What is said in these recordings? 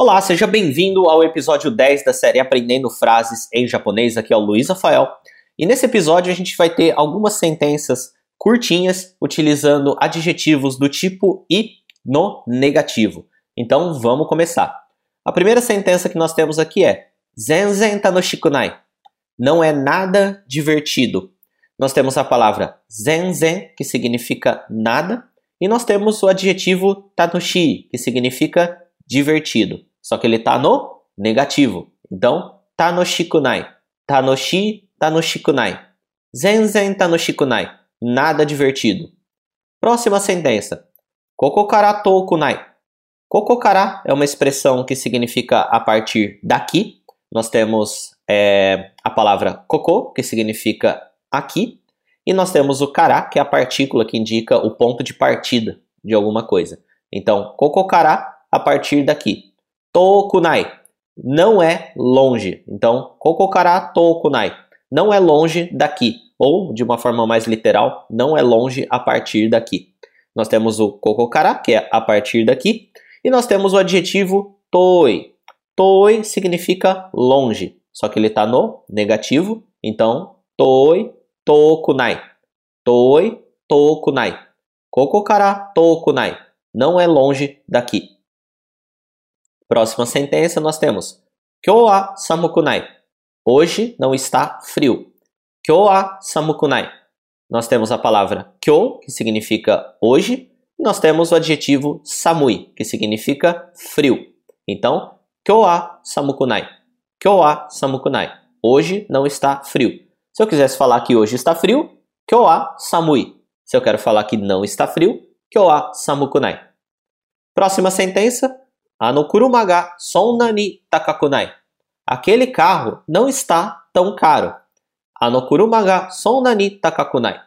Olá, seja bem-vindo ao episódio 10 da série Aprendendo Frases em Japonês. Aqui é o Luiz Rafael. E nesse episódio a gente vai ter algumas sentenças curtinhas utilizando adjetivos do tipo i no negativo. Então vamos começar. A primeira sentença que nós temos aqui é Zenzen tanoshikunai. Não é nada divertido. Nós temos a palavra zenzen, que significa nada, e nós temos o adjetivo tanoshi, que significa divertido. Só que ele está no negativo. Então, tanoshikunai. Tanoshi, tanoshikunai. Zenzen tanoshikunai. Nada divertido. Próxima sentença. Kokokara tokunai. Kokokara é uma expressão que significa a partir daqui. Nós temos é, a palavra koko, que significa aqui. E nós temos o kara, que é a partícula que indica o ponto de partida de alguma coisa. Então, kokokara, a partir daqui. Tokunai não é longe. Então, kokokara tokunai não é longe daqui. Ou, de uma forma mais literal, não é longe a partir daqui. Nós temos o kokokara, que é a partir daqui, e nós temos o adjetivo toi. Toi significa longe, só que ele está no negativo. Então, toi tokunai. Toi tokunai. Kokokara tokunai. Não é longe daqui. Próxima sentença nós temos Kyo wa samukunai. Hoje não está frio. Kyo wa samukunai. Nós temos a palavra kyo, que significa hoje, e nós temos o adjetivo samui, que significa frio. Então, kyo wa samukunai. Kyo wa samukunai. Hoje não está frio. Se eu quisesse falar que hoje está frio, kyo wa samui. Se eu quero falar que não está frio, kyo wa samukunai. Próxima sentença, Anokuruma ga sonna ni takakunai. Aquele carro não está tão caro. Anokuruma ga sonna ni takakunai.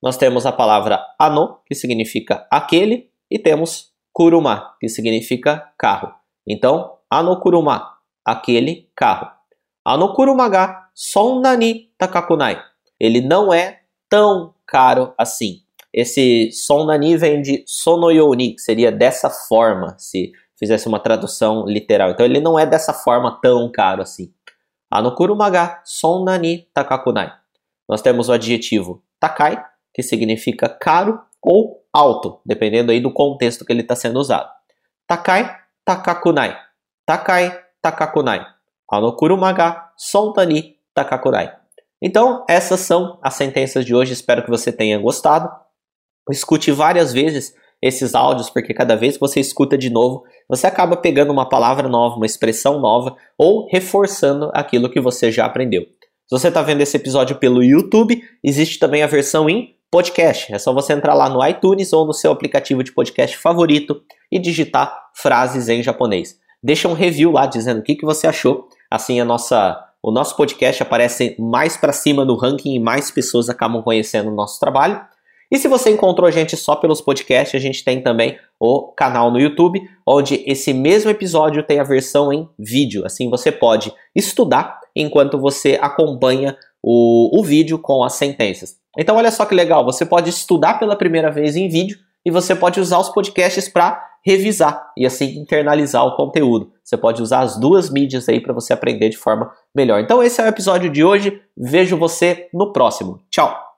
Nós temos a palavra ano, que significa aquele, e temos kuruma, que significa carro. Então, anokuruma, aquele carro. Anokuruma ga sonna ni takakunai. Ele não é tão caro assim. Esse sonnani vem de sonoyoni, que seria dessa forma, se fizesse uma tradução literal. Então ele não é dessa forma tão caro assim. Anokurumaga sonnani takakunai. Nós temos o adjetivo takai, que significa caro ou alto, dependendo aí do contexto que ele está sendo usado. Takai, takakunai. Takai, takakunai. Anokurumaga sonnani takakunai. Então, essas são as sentenças de hoje. Espero que você tenha gostado. Escute várias vezes esses áudios, porque cada vez que você escuta de novo, você acaba pegando uma palavra nova, uma expressão nova ou reforçando aquilo que você já aprendeu. Se você está vendo esse episódio pelo YouTube, existe também a versão em podcast. É só você entrar lá no iTunes ou no seu aplicativo de podcast favorito e digitar frases em japonês. Deixa um review lá dizendo o que, que você achou. Assim a nossa, o nosso podcast aparece mais para cima no ranking e mais pessoas acabam conhecendo o nosso trabalho. E se você encontrou a gente só pelos podcasts, a gente tem também o canal no YouTube, onde esse mesmo episódio tem a versão em vídeo. Assim você pode estudar enquanto você acompanha o, o vídeo com as sentenças. Então, olha só que legal, você pode estudar pela primeira vez em vídeo e você pode usar os podcasts para revisar e assim internalizar o conteúdo. Você pode usar as duas mídias aí para você aprender de forma melhor. Então, esse é o episódio de hoje. Vejo você no próximo. Tchau!